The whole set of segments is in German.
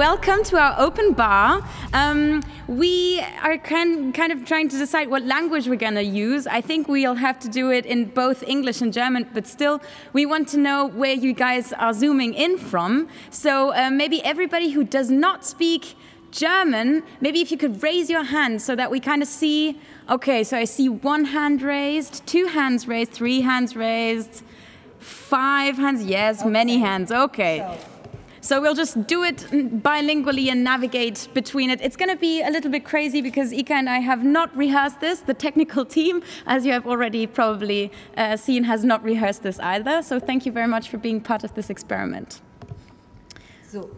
welcome to our open bar. Um, we are kind, kind of trying to decide what language we're going to use. I think we'll have to do it in both English and German, but still, we want to know where you guys are zooming in from. So uh, maybe everybody who does not speak German, maybe if you could raise your hand so that we kind of see. Okay, so I see one hand raised, two hands raised, three hands raised, five hands. Yes, okay. many hands. Okay. So. So we'll just do it bilingually and navigate between it. It's going to be a little bit crazy because Ika and I have not rehearsed this. The technical team, as you have already probably uh, seen, has not rehearsed this either. So thank you very much for being part of this experiment. So.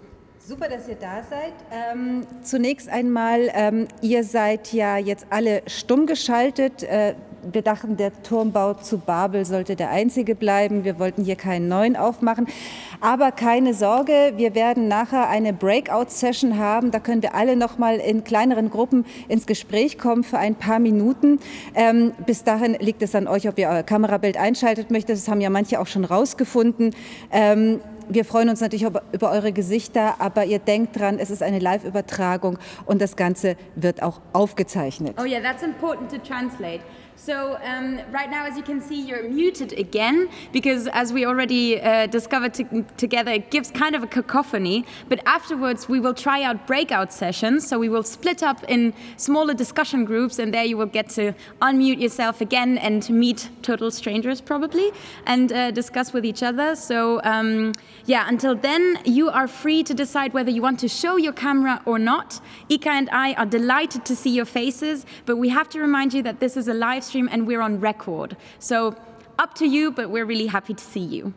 Super, dass ihr da seid. Ähm, zunächst einmal, ähm, ihr seid ja jetzt alle stumm geschaltet. Äh, wir dachten, der Turmbau zu Babel sollte der einzige bleiben. Wir wollten hier keinen neuen aufmachen. Aber keine Sorge, wir werden nachher eine Breakout-Session haben. Da können wir alle noch mal in kleineren Gruppen ins Gespräch kommen für ein paar Minuten. Ähm, bis dahin liegt es an euch, ob ihr euer Kamerabild einschaltet möchtet. Das haben ja manche auch schon rausgefunden. Wir freuen uns natürlich über eure Gesichter, aber ihr denkt dran, es ist eine Live-Übertragung und das Ganze wird auch aufgezeichnet. Oh yeah, that's important to translate. So um, right now, as you can see, you're muted again because, as we already uh, discovered together, it gives kind of a cacophony. But afterwards, we will try out breakout sessions. So we will split up in smaller discussion groups, and there you will get to unmute yourself again and meet total strangers probably and uh, discuss with each other. So um, yeah, until then, you are free to decide whether you want to show your camera or not. Ika and I are delighted to see your faces, but we have to remind you that this is a live stream and we're on record. So up to you, but we're really happy to see you.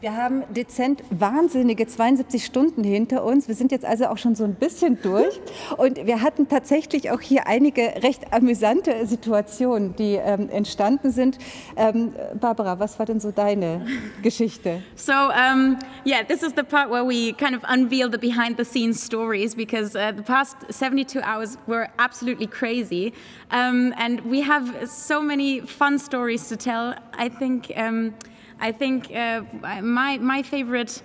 Wir haben dezent wahnsinnige 72 Stunden hinter uns. Wir sind jetzt also auch schon so ein bisschen durch. Und wir hatten tatsächlich auch hier einige recht amüsante Situationen, die ähm, entstanden sind. Ähm, Barbara, was war denn so deine Geschichte? So, um, yeah, this is the part where we kind of unveil the behind the scenes stories because uh, the past 72 hours were absolutely crazy. Um, and we have so many fun stories to tell. I think. Um, I think uh, my, my favorite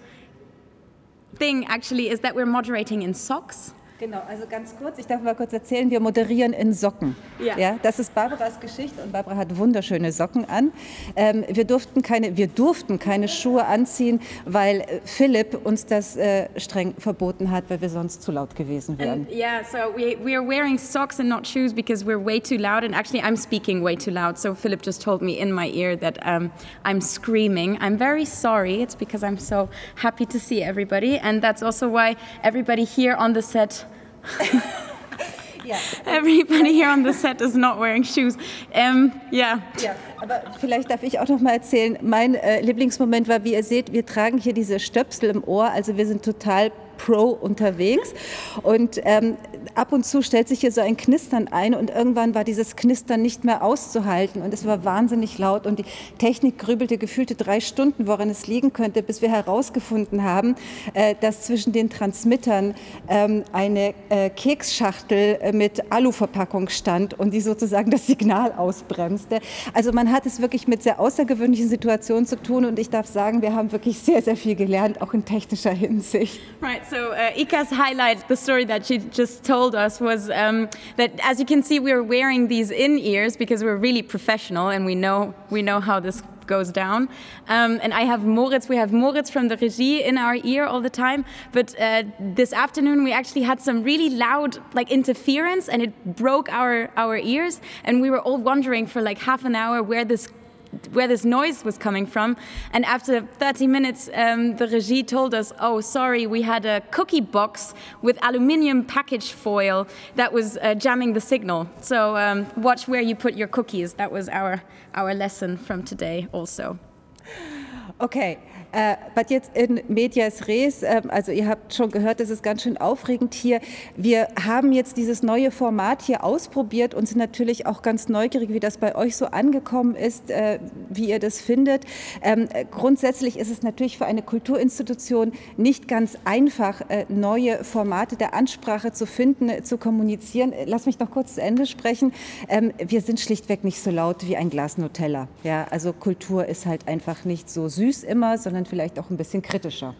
thing actually is that we're moderating in socks. Genau, also ganz kurz, ich darf mal kurz erzählen, wir moderieren in Socken. Ja. ja das ist Barbaras Geschichte und Barbara hat wunderschöne Socken an. Ähm, wir, durften keine, wir durften keine Schuhe anziehen, weil äh, Philipp uns das äh, streng verboten hat, weil wir sonst zu laut gewesen wären. And, yeah, so we, we are wearing socks and not shoes because we're way too loud and actually I'm speaking way too loud. So Philip just told me in my ear that um, I'm screaming. I'm very sorry. It's because I'm so happy to see everybody and that's also why everybody here on the set Ja. Everybody here on the set is not wearing shoes. Ähm, ja. ja. Aber vielleicht darf ich auch noch mal erzählen. Mein äh, Lieblingsmoment war, wie ihr seht, wir tragen hier diese Stöpsel im Ohr. Also wir sind total Pro unterwegs. Und ähm, ab und zu stellt sich hier so ein Knistern ein und irgendwann war dieses Knistern nicht mehr auszuhalten und es war wahnsinnig laut und die Technik grübelte gefühlte drei Stunden, woran es liegen könnte, bis wir herausgefunden haben, äh, dass zwischen den Transmittern ähm, eine äh, Keksschachtel äh, mit Aluverpackung stand und die sozusagen das Signal ausbremste. Also man hat es wirklich mit sehr außergewöhnlichen Situationen zu tun und ich darf sagen, wir haben wirklich sehr, sehr viel gelernt, auch in technischer Hinsicht. Right, so uh, Ika's highlight, the story that she just told us was um, that, as you can see, we're wearing these in ears because we're really professional and we know we know how this goes down. Um, and I have Moritz, we have Moritz from the regie in our ear all the time. But uh, this afternoon we actually had some really loud like interference and it broke our, our ears. And we were all wondering for like half an hour where this where this noise was coming from. And after 30 minutes, um, the regie told us, oh, sorry, we had a cookie box with aluminium package foil that was uh, jamming the signal. So um, watch where you put your cookies. That was our, our lesson from today also. Okay. Äh, but jetzt in medias res, äh, also ihr habt schon gehört, das ist ganz schön aufregend hier. Wir haben jetzt dieses neue Format hier ausprobiert und sind natürlich auch ganz neugierig, wie das bei euch so angekommen ist, äh, wie ihr das findet. Ähm, grundsätzlich ist es natürlich für eine Kulturinstitution nicht ganz einfach, äh, neue Formate der Ansprache zu finden, zu kommunizieren. Lass mich noch kurz zu Ende sprechen. Ähm, wir sind schlichtweg nicht so laut wie ein Glas Nutella. Ja, also Kultur ist halt einfach nicht so süß immer, sondern vielleicht auch ein bisschen kritischer.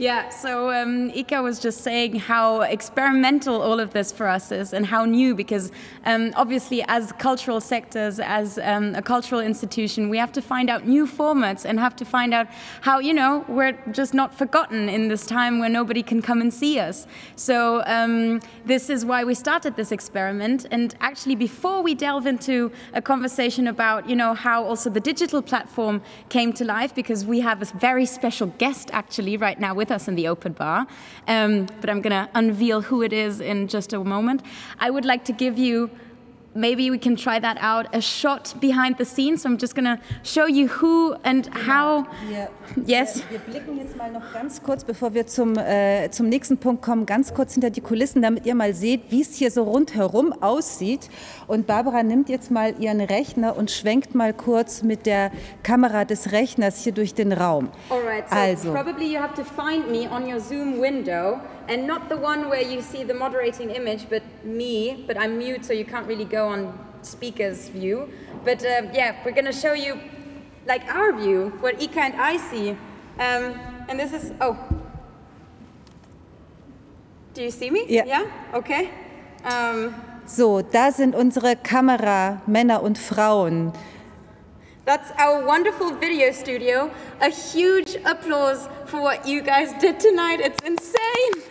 Yeah, so um, Ika was just saying how experimental all of this for us is and how new, because um, obviously, as cultural sectors, as um, a cultural institution, we have to find out new formats and have to find out how, you know, we're just not forgotten in this time where nobody can come and see us. So, um, this is why we started this experiment. And actually, before we delve into a conversation about, you know, how also the digital platform came to life, because we have a very special guest actually right now with with us in the open bar, um, but I'm going to unveil who it is in just a moment. I would like to give you maybe we can try that out a shot behind the scenes. So I'm just going to show you who and how. Wir, yes. Wir, wir, blicken jetzt mal noch ganz kurz, bevor wir zum, äh, zum nächsten Punkt kommen, ganz kurz hinter die Kulissen, damit ihr mal seht, wie es hier so rundherum aussieht. Und Barbara nimmt jetzt mal ihren Rechner und schwenkt mal kurz mit der Kamera des Rechners hier durch den Raum. Alright, so also. probably you have to find me on your Zoom window. And not the one where you see the moderating image, but me, but I'm mute, so you can't really go on speaker's view. But uh, yeah, we're gonna show you like our view, what Ika and I see. Um, and this is, oh. Do you see me? Yeah. Yeah? Okay. Um, so, da sind unsere Kamera, Männer und Frauen. That's our wonderful video studio. A huge applause for what you guys did tonight. It's insane.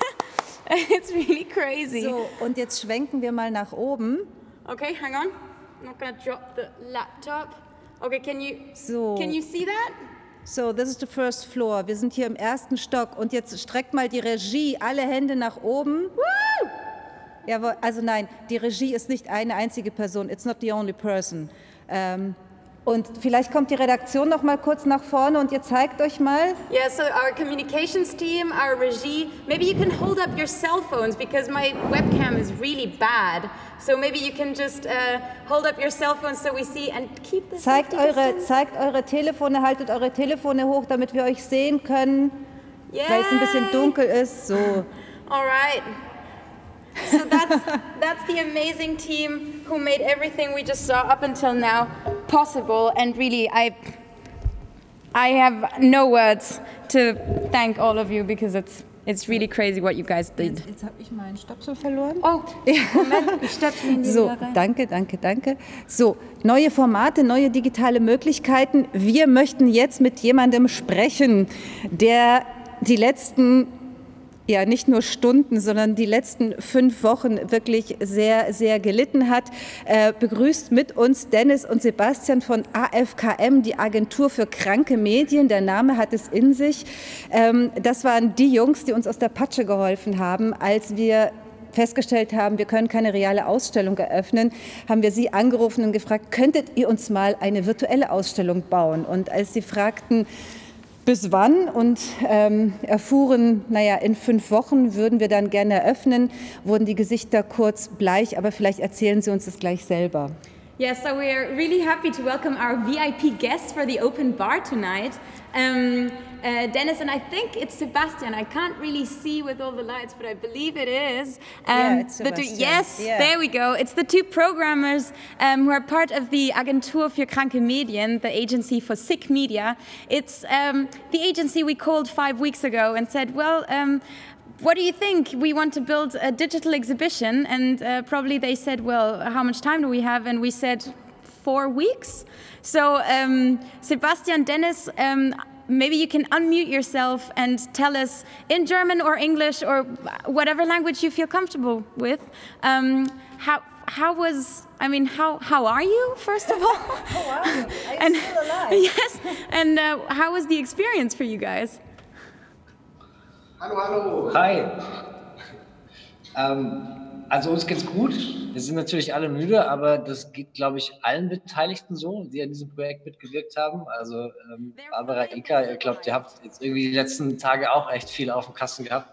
it's really crazy. So, und jetzt schwenken wir mal nach oben. Okay, hang on. I'm not gonna drop the laptop. Okay, can you so. can you see that? So, this is the first floor. Wir sind hier im ersten Stock und jetzt streckt mal die Regie alle Hände nach oben. Woo! Ja, also nein, die Regie ist nicht eine einzige Person. It's not the only person. Ähm, und vielleicht kommt die Redaktion noch mal kurz nach vorne und ihr zeigt euch mal. Yeah, so our communications team, our regie, maybe you can hold up your cell phones because my webcam is really bad. So maybe you can just uh, hold up your cell phones so we see and keep the Zeigt eure zeigt eure Telefone, haltet eure Telefone hoch, damit wir euch sehen können. Yay. Weil es ein bisschen dunkel ist, so. All right. So that's that's the amazing team who made everything we just saw up until now possible. And really, I I have no words to thank all of you because it's It's really crazy what you guys did. Jetzt, jetzt habe ich meinen Stöpsel verloren. Oh, Moment, ich stöpsel ihn So, danke, danke, danke. So, neue Formate, neue digitale Möglichkeiten. Wir möchten jetzt mit jemandem sprechen, der die letzten ja nicht nur Stunden, sondern die letzten fünf Wochen wirklich sehr, sehr gelitten hat. Äh, begrüßt mit uns Dennis und Sebastian von AFKM, die Agentur für kranke Medien. Der Name hat es in sich. Ähm, das waren die Jungs, die uns aus der Patsche geholfen haben, als wir festgestellt haben, wir können keine reale Ausstellung eröffnen, haben wir Sie angerufen und gefragt, könntet ihr uns mal eine virtuelle Ausstellung bauen? Und als Sie fragten, bis wann und ähm, erfuhren, naja, in fünf Wochen würden wir dann gerne eröffnen, wurden die Gesichter kurz bleich, aber vielleicht erzählen Sie uns das gleich selber. Yes, so we're really happy to welcome our VIP guests for the open bar tonight. Um, uh, Dennis and I think it's Sebastian. I can't really see with all the lights, but I believe it is. Um, yeah, it's Sebastian. The, yes, yeah. there we go. It's the two programmers um, who are part of the Agentur für Kranke Medien, the agency for sick media. It's um, the agency we called five weeks ago and said, well, um, what do you think? We want to build a digital exhibition. And uh, probably they said, well, how much time do we have? And we said, four weeks. So, um, Sebastian Dennis, um, maybe you can unmute yourself and tell us in German or English or whatever language you feel comfortable with. Um, how, how was I mean, how how are you first of all? how are you? Are you and, still alive? Yes. And uh, how was the experience for you guys? Hello, hello. Hi. Ähm, also uns geht's gut. Wir sind natürlich alle müde, aber das geht, glaube ich, allen Beteiligten so, die an diesem Projekt mitgewirkt haben. Also ähm, Barbara, Ika, ihr glaubt, ihr habt jetzt irgendwie die letzten Tage auch echt viel auf dem Kasten gehabt.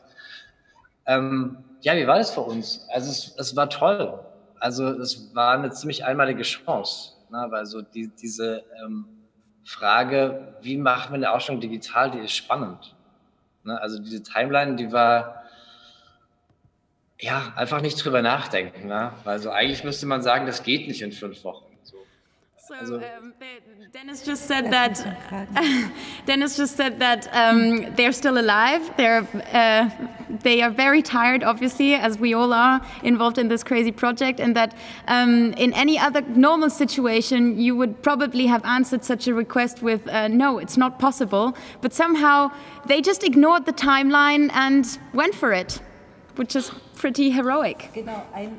Ähm, ja, wie war das für uns? Also es, es war toll. Also es war eine ziemlich einmalige Chance, ne? weil so die, diese ähm, Frage, wie machen wir eine Ausstellung digital, die ist spannend. Ne? Also diese Timeline, die war ja einfach nicht drüber nachdenken. Ne? Also eigentlich müsste man sagen, das geht nicht in fünf Wochen. So um, Dennis just said that. Dennis just said that um, they're still alive. They're uh, they are very tired, obviously, as we all are involved in this crazy project, and that um, in any other normal situation you would probably have answered such a request with uh, no, it's not possible. But somehow they just ignored the timeline and went for it, which is pretty heroic. Genau, ein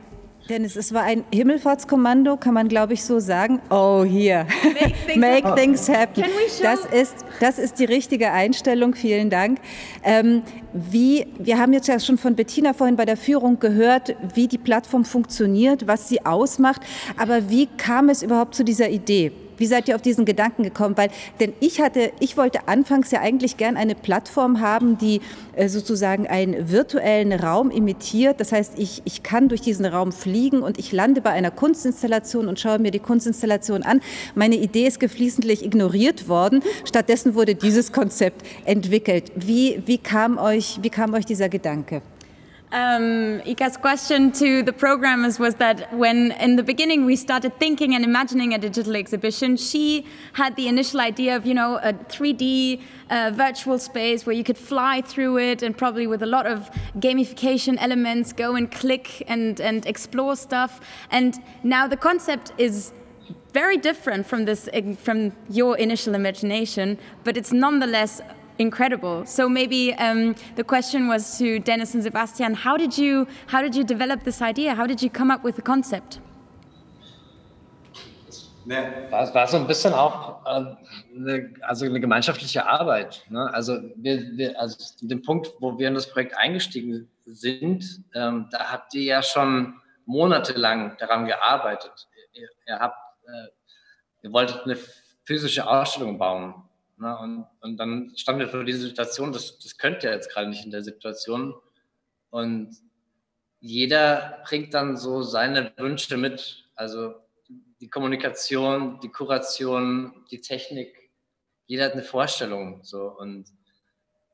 Dennis, es war ein Himmelfahrtskommando, kann man glaube ich so sagen. Oh, hier. Make things, Make things happen. Das ist, das ist die richtige Einstellung. Vielen Dank. Ähm, wie, wir haben jetzt ja schon von Bettina vorhin bei der Führung gehört, wie die Plattform funktioniert, was sie ausmacht. Aber wie kam es überhaupt zu dieser Idee? Wie seid ihr auf diesen Gedanken gekommen? Weil, denn ich hatte, ich wollte anfangs ja eigentlich gern eine Plattform haben, die äh, sozusagen einen virtuellen Raum imitiert. Das heißt, ich, ich kann durch diesen Raum fliegen und ich lande bei einer Kunstinstallation und schaue mir die Kunstinstallation an. Meine Idee ist geflissentlich ignoriert worden. Stattdessen wurde dieses Konzept entwickelt. Wie, wie, kam, euch, wie kam euch dieser Gedanke? Um, Ika's question to the programmers was that when in the beginning we started thinking and imagining a digital exhibition, she had the initial idea of, you know, a 3D uh, virtual space where you could fly through it and probably with a lot of gamification elements, go and click and, and explore stuff. And now the concept is very different from this from your initial imagination, but it's nonetheless incredible. So maybe um, the question was to Dennis and Sebastian: How did you how did you develop this idea? How did you come up with the concept? War, war so ein bisschen auch äh, eine, also eine gemeinschaftliche Arbeit. Ne? Also, wir, wir, also den Punkt, wo wir in das Projekt eingestiegen sind, ähm, da habt ihr ja schon monatelang daran gearbeitet. Ihr, ihr habt, äh, ihr wolltet eine physische Ausstellung bauen Ne? Und, und dann standen wir vor dieser Situation, das, das könnt ihr jetzt gerade nicht in der Situation. Und jeder bringt dann so seine Wünsche mit. Also die Kommunikation, die Kuration, die Technik. Jeder hat eine Vorstellung. So. Und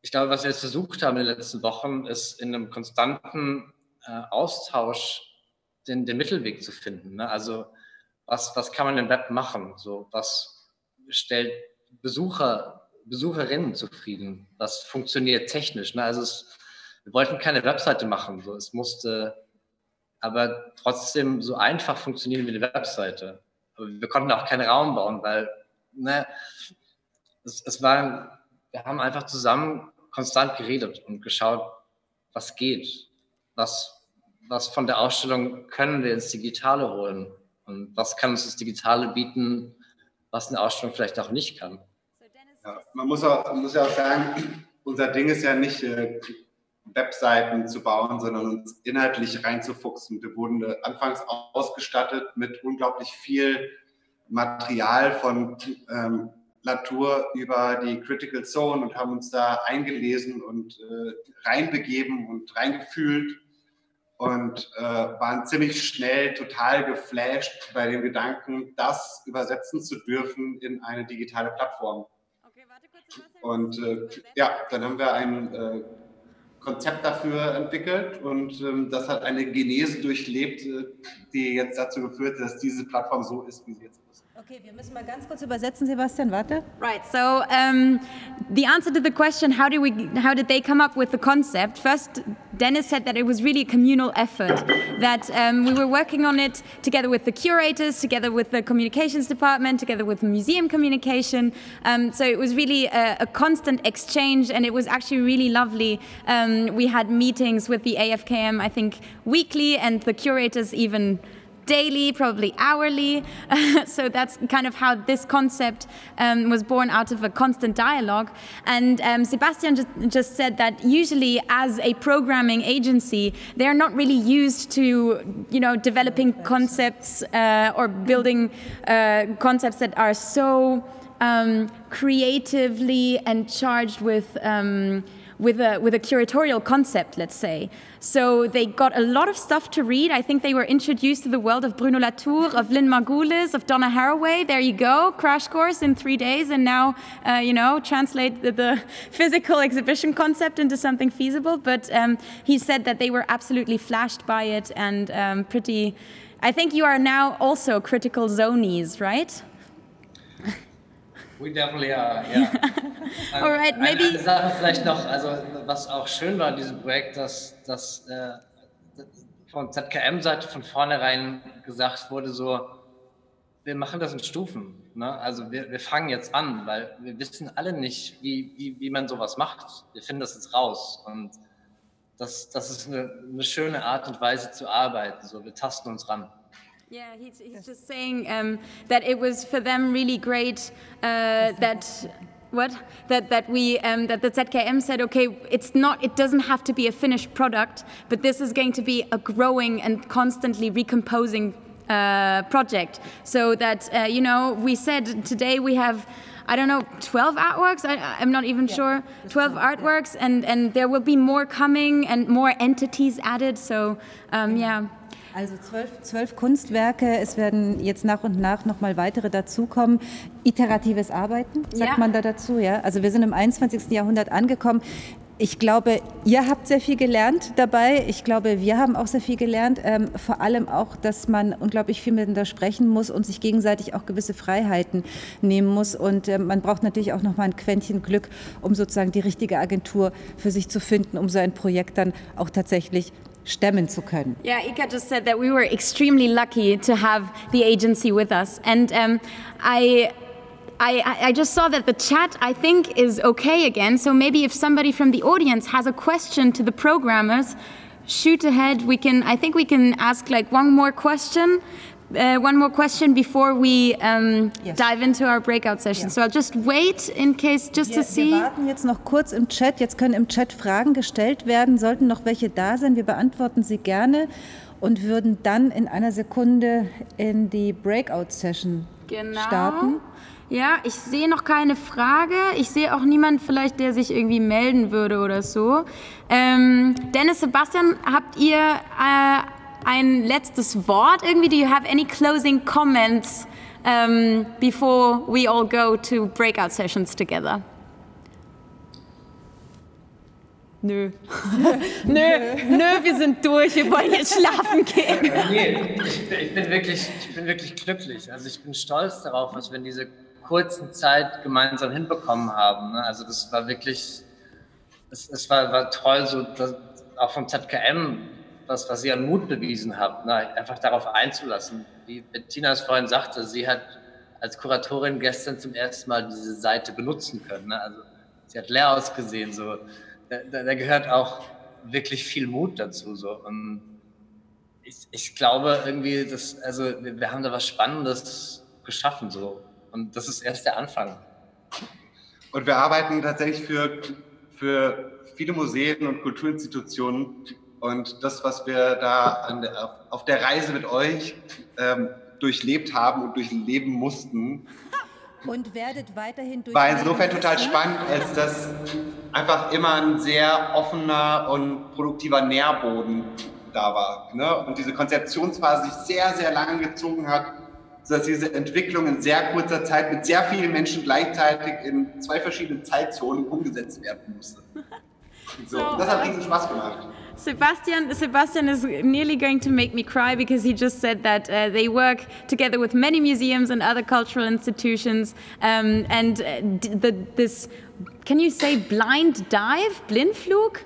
ich glaube, was wir jetzt versucht haben in den letzten Wochen, ist in einem konstanten äh, Austausch den, den Mittelweg zu finden. Ne? Also was, was kann man im Web machen? So, was stellt Besucher, Besucherinnen zufrieden. Das funktioniert technisch. Ne? Also es, wir wollten keine Webseite machen. So. Es musste aber trotzdem so einfach funktionieren wie eine Webseite. Aber wir konnten auch keinen Raum bauen, weil ne, es, es war, wir haben einfach zusammen konstant geredet und geschaut, was geht, was, was von der Ausstellung können wir ins Digitale holen und was kann uns das Digitale bieten, was eine Ausstellung vielleicht auch nicht kann. Ja, man muss, auch, muss ja auch sagen, unser Ding ist ja nicht äh, Webseiten zu bauen, sondern uns inhaltlich reinzufuchsen. Wir wurden äh, anfangs ausgestattet mit unglaublich viel Material von ähm, Latour über die Critical Zone und haben uns da eingelesen und äh, reinbegeben und reingefühlt und äh, waren ziemlich schnell total geflasht bei dem Gedanken, das übersetzen zu dürfen in eine digitale Plattform. Okay, warte kurz. Und äh, ja, dann haben wir ein äh, Konzept dafür entwickelt und ähm, das hat eine Genese durchlebt, äh, die jetzt dazu geführt hat, dass diese Plattform so ist, wie sie jetzt ist. Okay, wir müssen mal ganz kurz übersetzen, Sebastian, warte. Right, so um, the answer to the question, how, do we, how did they come up with the concept? First, Dennis said that it was really a communal effort, that um, we were working on it together with the curators, together with the communications department, together with museum communication. Um, so it was really a, a, constant exchange and it was actually really lovely. Um, we had meetings with the AFKM, I think, weekly and the curators even daily, probably hourly. so that's kind of how this concept um, was born out of a constant dialogue. And um, Sebastian just, just, said that usually, as a programming agency, they're not really used to, you know, developing concepts uh, or building uh, concepts that are so um, creatively and charged with. With a, with a curatorial concept, let's say. So they got a lot of stuff to read. I think they were introduced to the world of Bruno Latour, of Lynn Margulis, of Donna Haraway. There you go, crash course in three days, and now, uh, you know, translate the, the, physical exhibition concept into something feasible. But um, he said that they were absolutely flashed by it and um, pretty. I think you are now also critical zonies, right? We definitely are, ja. All right, maybe. Eine Sache vielleicht noch, also was auch schön war in diesem Projekt, dass, dass äh, von ZKM-Seite von vornherein gesagt wurde, so, wir machen das in Stufen. Ne? Also wir, wir fangen jetzt an, weil wir wissen alle nicht, wie, wie, wie man sowas macht. Wir finden das jetzt raus. Und das, das ist eine, eine schöne Art und Weise zu arbeiten. So, wir tasten uns ran. Yeah, he's, he's just saying um, that it was for them really great uh, that what? That that we um, that the ZKM said okay it's not it doesn't have to be a finished product but this is going to be a growing and constantly recomposing uh, project. So that uh, you know we said today we have I don't know 12 artworks? I, am not even yeah, sure. 12 artworks and and there will be more coming and more entities added. So um, yeah Also zwölf, zwölf, Kunstwerke, es werden jetzt nach und nach nochmal weitere dazukommen. Iteratives Arbeiten, sagt ja. man da dazu, ja? Also wir sind im 21. Jahrhundert angekommen. Ich glaube, ihr habt sehr viel gelernt dabei. Ich glaube, wir haben auch sehr viel gelernt. Ähm, vor allem auch, dass man unglaublich viel miteinander sprechen muss und sich gegenseitig auch gewisse Freiheiten nehmen muss. Und äh, man braucht natürlich auch noch mal ein Quäntchen Glück, um sozusagen die richtige Agentur für sich zu finden, um so ein Projekt dann auch tatsächlich stemmen zu können. Yeah, Ika just said that we were extremely lucky to have the agency with us. And um, I, I, I just saw that the chat, I think, is okay again. So maybe if somebody from the audience has a question to the programmers, shoot ahead. We can, I think we can ask like one more question uh, one more question before we um, yes. dive into our breakout session. Yeah. So I'll just wait in case, just wir, to see. Wir warten jetzt noch kurz im Chat. Jetzt können im Chat Fragen gestellt werden. Sollten noch welche da sein, wir beantworten sie gerne und würden dann in einer Sekunde in die Breakout Session genau. starten. Ja, ich sehe noch keine Frage. Ich sehe auch niemand vielleicht, der sich irgendwie melden würde oder so. Ähm, Dennis, Sebastian, habt ihr äh, ein letztes Wort irgendwie? Do you have any closing comments um, before we all go to breakout sessions together? Nö. nö, nö, wir sind durch, wir wollen jetzt schlafen gehen. nee, ich, ich, bin wirklich, ich bin wirklich glücklich. Also ich bin stolz darauf, was wir in dieser kurzen Zeit gemeinsam hinbekommen haben. Ne? Also das war wirklich, es, es war, war toll, so das, auch vom ZKM was, was ihr an Mut bewiesen habt, ne? einfach darauf einzulassen. Wie Bettina es vorhin sagte, sie hat als Kuratorin gestern zum ersten Mal diese Seite benutzen können. Ne? Also sie hat leer ausgesehen. So. Da, da, gehört auch wirklich viel Mut dazu. So. Und ich, ich glaube irgendwie, dass, also wir, wir haben da was Spannendes geschaffen. So. Und das ist erst der Anfang. Und wir arbeiten tatsächlich für, für viele Museen und Kulturinstitutionen und das, was wir da der, auf der Reise mit euch ähm, durchlebt haben und durchleben mussten, und werdet weiterhin durch. War insofern total spannend, als das einfach immer ein sehr offener und produktiver Nährboden da war. Ne? Und diese Konzeptionsphase sich sehr, sehr lange gezogen hat, sodass diese Entwicklung in sehr kurzer Zeit mit sehr vielen Menschen gleichzeitig in zwei verschiedenen Zeitzonen umgesetzt werden musste. So, so das hat riesen Spaß gemacht. Sebastian, Sebastian is nearly going to make me cry because he just said that uh, they work together with many museums and other cultural institutions, um, and uh, the, this, can you say blind dive, Blindflug?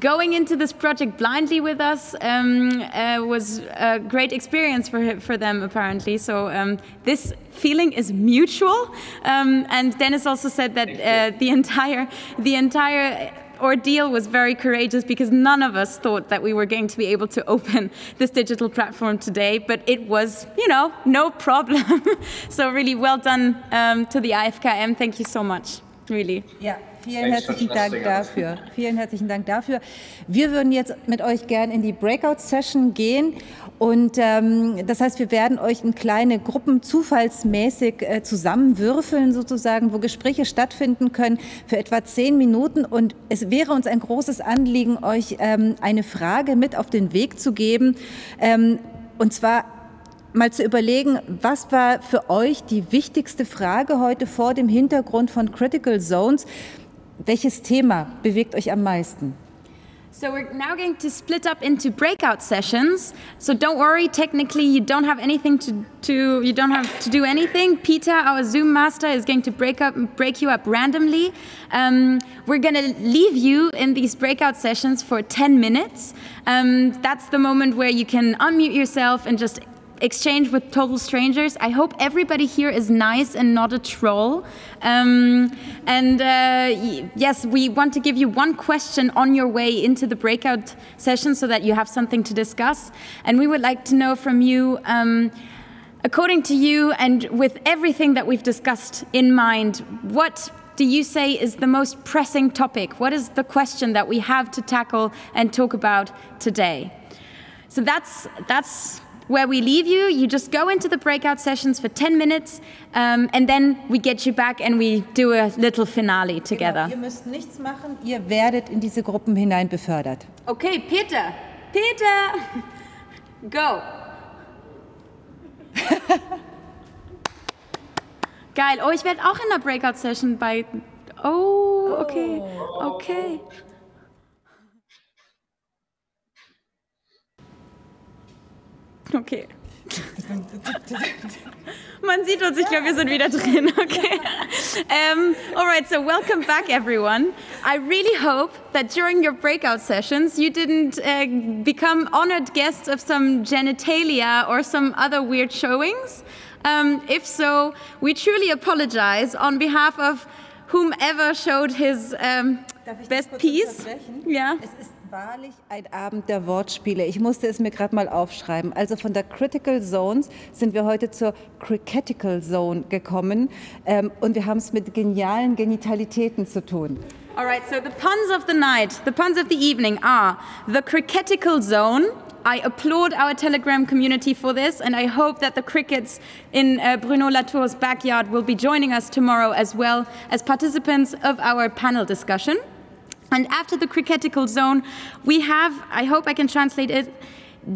Going into this project blindly with us um, uh, was a great experience for for them apparently. So um, this feeling is mutual. Um, and Dennis also said that uh, the entire the entire ordeal was very courageous because none of us thought that we were going to be able to open this digital platform today, but it was, you know, no problem. so really well done um, to the IFKM. Thank you so much, really. Yeah. Vielen herzlichen Dank dafür. Vielen herzlichen Dank dafür. Wir würden jetzt mit euch gern in die Breakout-Session gehen. Und ähm, das heißt, wir werden euch in kleine Gruppen zufallsmäßig äh, zusammenwürfeln, sozusagen, wo Gespräche stattfinden können für etwa zehn Minuten. Und es wäre uns ein großes Anliegen, euch ähm, eine Frage mit auf den Weg zu geben. Ähm, und zwar mal zu überlegen, was war für euch die wichtigste Frage heute vor dem Hintergrund von Critical Zones? Welches Thema bewegt euch am meisten? So we're now going to split up into breakout sessions. So don't worry, technically you don't have anything to, to you don't have to do anything. Peter, our Zoom master, is going to break up break you up randomly. Um, we're going to leave you in these breakout sessions for 10 minutes. Um, that's the moment where you can unmute yourself and just exchange with total strangers. I hope everybody here is nice and not a troll. Um, and uh, yes, we want to give you one question on your way into the breakout session so that you have something to discuss. And we would like to know from you. Um, according to you, and with everything that we've discussed in mind, what do you say is the most pressing topic? What is the question that we have to tackle and talk about today? So that's that's where we leave you. You just go into the breakout sessions for 10 minutes um, and then we get you back and we do a little finale together. Genau, ihr müsst nichts machen, ihr werdet in diese Gruppen hinein befördert. Okay, Peter. Peter, go. Geil. Oh, ich werde auch in der Breakout Session bei. Oh, okay. Okay. Okay. Man sieht uns, ich glaube, wir sind wieder drin. Okay. Um, all right, so welcome back, everyone. I really hope that during your breakout sessions, you didn't uh, become honored guests of some genitalia or some other weird showings. Um, if so, we truly apologize on behalf of whomever showed his um, best piece. Ja. Es ist wahrlich ein Abend der Wortspiele. Ich musste es mir gerade mal aufschreiben. Also von der Critical Zones sind wir heute zur Cricketical Zone gekommen ähm, und wir haben es mit genialen Genitalitäten zu tun. All right, so the puns of the night, the puns of the evening are the cricketical zone. I applaud our Telegram community for this, and I hope that the crickets in uh, Bruno Latour's backyard will be joining us tomorrow as well as participants of our panel discussion. And after the cricketical zone, we have, I hope I can translate it,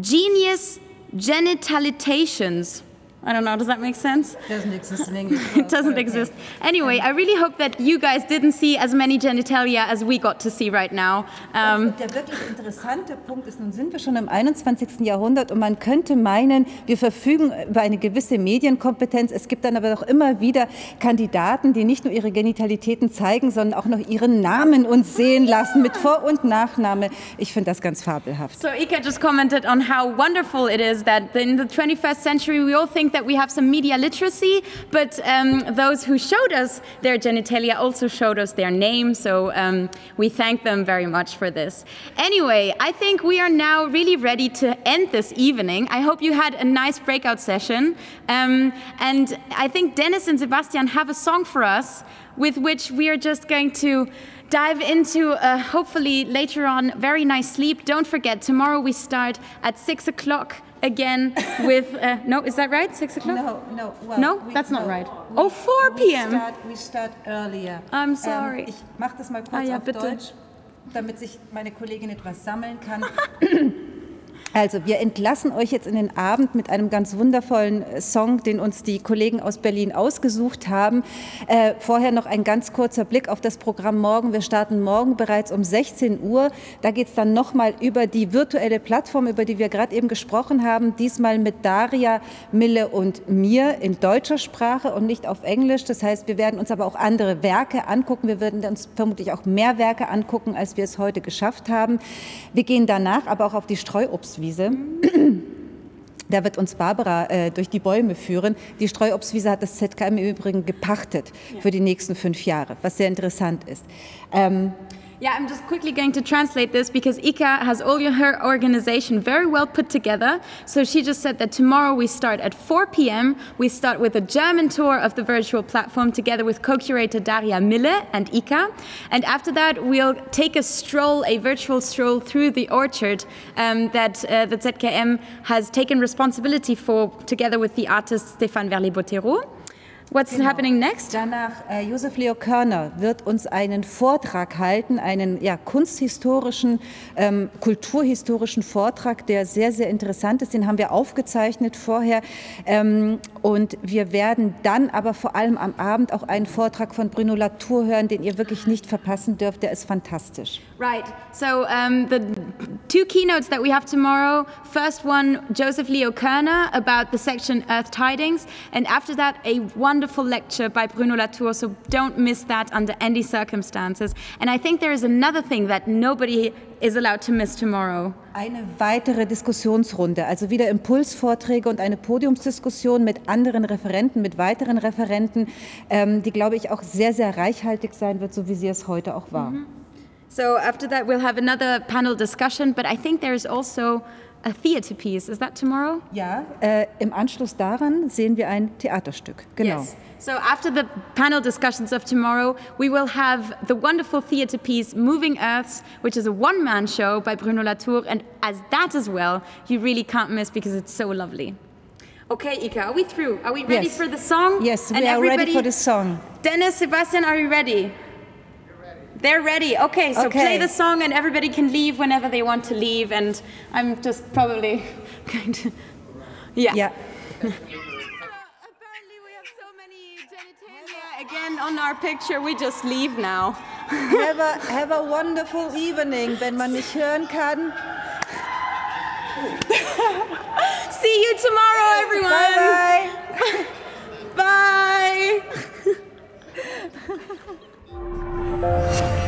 genius genitalizations. I don't know, does that make sense? Doesn't exist in English. it doesn't exist. Anyway, I really hope that you guys didn't see as many genitalia as we got to see right now. Um, der wirklich interessante Punkt ist, nun sind wir schon im 21. Jahrhundert und man könnte meinen, wir verfügen über eine gewisse Medienkompetenz. Es gibt dann aber doch immer wieder Kandidaten, die nicht nur ihre Genitalitäten zeigen, sondern auch noch ihren Namen uns sehen lassen mit Vor- und Nachname. Ich finde das ganz fabelhaft. So Ika just commented on how wonderful it is that in the 21st century we all think that we have some media literacy, but um, those who showed us their genitalia also showed us their name, so um, we thank them very much for this. Anyway, I think we are now really ready to end this evening. I hope you had a nice breakout session, um, and I think Dennis and Sebastian have a song for us with which we are just going to dive into a hopefully later on very nice sleep. Don't forget, tomorrow we start at six o'clock again with uh, no is that right? Six o'clock? No no well, no? we, that's not no, right. we, oh 4 p.m we start, we start earlier. I'm sorry. ähm, ich mache das mal kurz ah, ja, auf bitte. Deutsch damit sich meine Kollegin etwas sammeln kann Also, wir entlassen euch jetzt in den Abend mit einem ganz wundervollen äh, Song, den uns die Kollegen aus Berlin ausgesucht haben. Äh, vorher noch ein ganz kurzer Blick auf das Programm morgen. Wir starten morgen bereits um 16 Uhr. Da geht es dann nochmal über die virtuelle Plattform, über die wir gerade eben gesprochen haben. Diesmal mit Daria, Mille und mir in deutscher Sprache und nicht auf Englisch. Das heißt, wir werden uns aber auch andere Werke angucken. Wir werden uns vermutlich auch mehr Werke angucken, als wir es heute geschafft haben. Wir gehen danach aber auch auf die Streuobstwiese Streuobstwiese. Da wird uns Barbara äh, durch die Bäume führen. Die Streuobstwiese hat das ZK im Übrigen gepachtet ja. für die nächsten fünf Jahre, was sehr interessant ist. Ähm, Yeah, I'm just quickly going to translate this because Ika has all her organization very well put together. So she just said that tomorrow we start at 4 p.m. We start with a German tour of the virtual platform together with co-curator Daria Mille and Ika. And after that, we'll take a stroll, a virtual stroll through the orchard um, that, uh, that ZKM has taken responsibility for together with the artist Stéphane Verlet-Bottero. What's genau. happening next? Danach, äh, Josef Leo Körner wird uns einen Vortrag halten, einen ja, kunsthistorischen, ähm, kulturhistorischen Vortrag, der sehr, sehr interessant ist. Den haben wir aufgezeichnet vorher. Ähm, und wir werden dann aber vor allem am Abend auch einen Vortrag von Bruno Latour hören, den ihr wirklich nicht verpassen dürft. Der ist fantastisch. Right. So um, the two keynotes that we have tomorrow. First one, Joseph Leo Körner about the section Earth Tidings. And after that, a one wonderful lecture by Bruno Latour, so don't miss that under any circumstances. And I think there is another thing that nobody is allowed to miss tomorrow. Eine weitere Diskussionsrunde, also wieder Impulsvorträge und eine Podiumsdiskussion mit anderen Referenten, mit weiteren Referenten, ähm, die, glaube ich, auch sehr, sehr reichhaltig sein wird, so wie sie es heute auch war. Mm -hmm. So after that we'll have another panel discussion, but I think there is also a theater piece. Is that tomorrow? Ja, äh, im Anschluss daran sehen wir ein Theaterstück. Genau. Yes. So after the panel discussions of tomorrow, we will have the wonderful theater piece Moving Earths, which is a one-man show by Bruno Latour, and as that as well, you really can't miss because it's so lovely. Okay, Ika, are we through? Are we ready yes. for the song? Yes, we and are ready for the song. Dennis, Sebastian, are you ready? They're ready. Okay, so okay. play the song and everybody can leave whenever they want to leave. And I'm just probably going to. Yeah. Yeah. again on our picture, we just leave now. have, a, have a wonderful evening, wenn man nicht hören kann. See you tomorrow, everyone. Bye. -bye. Bye. Música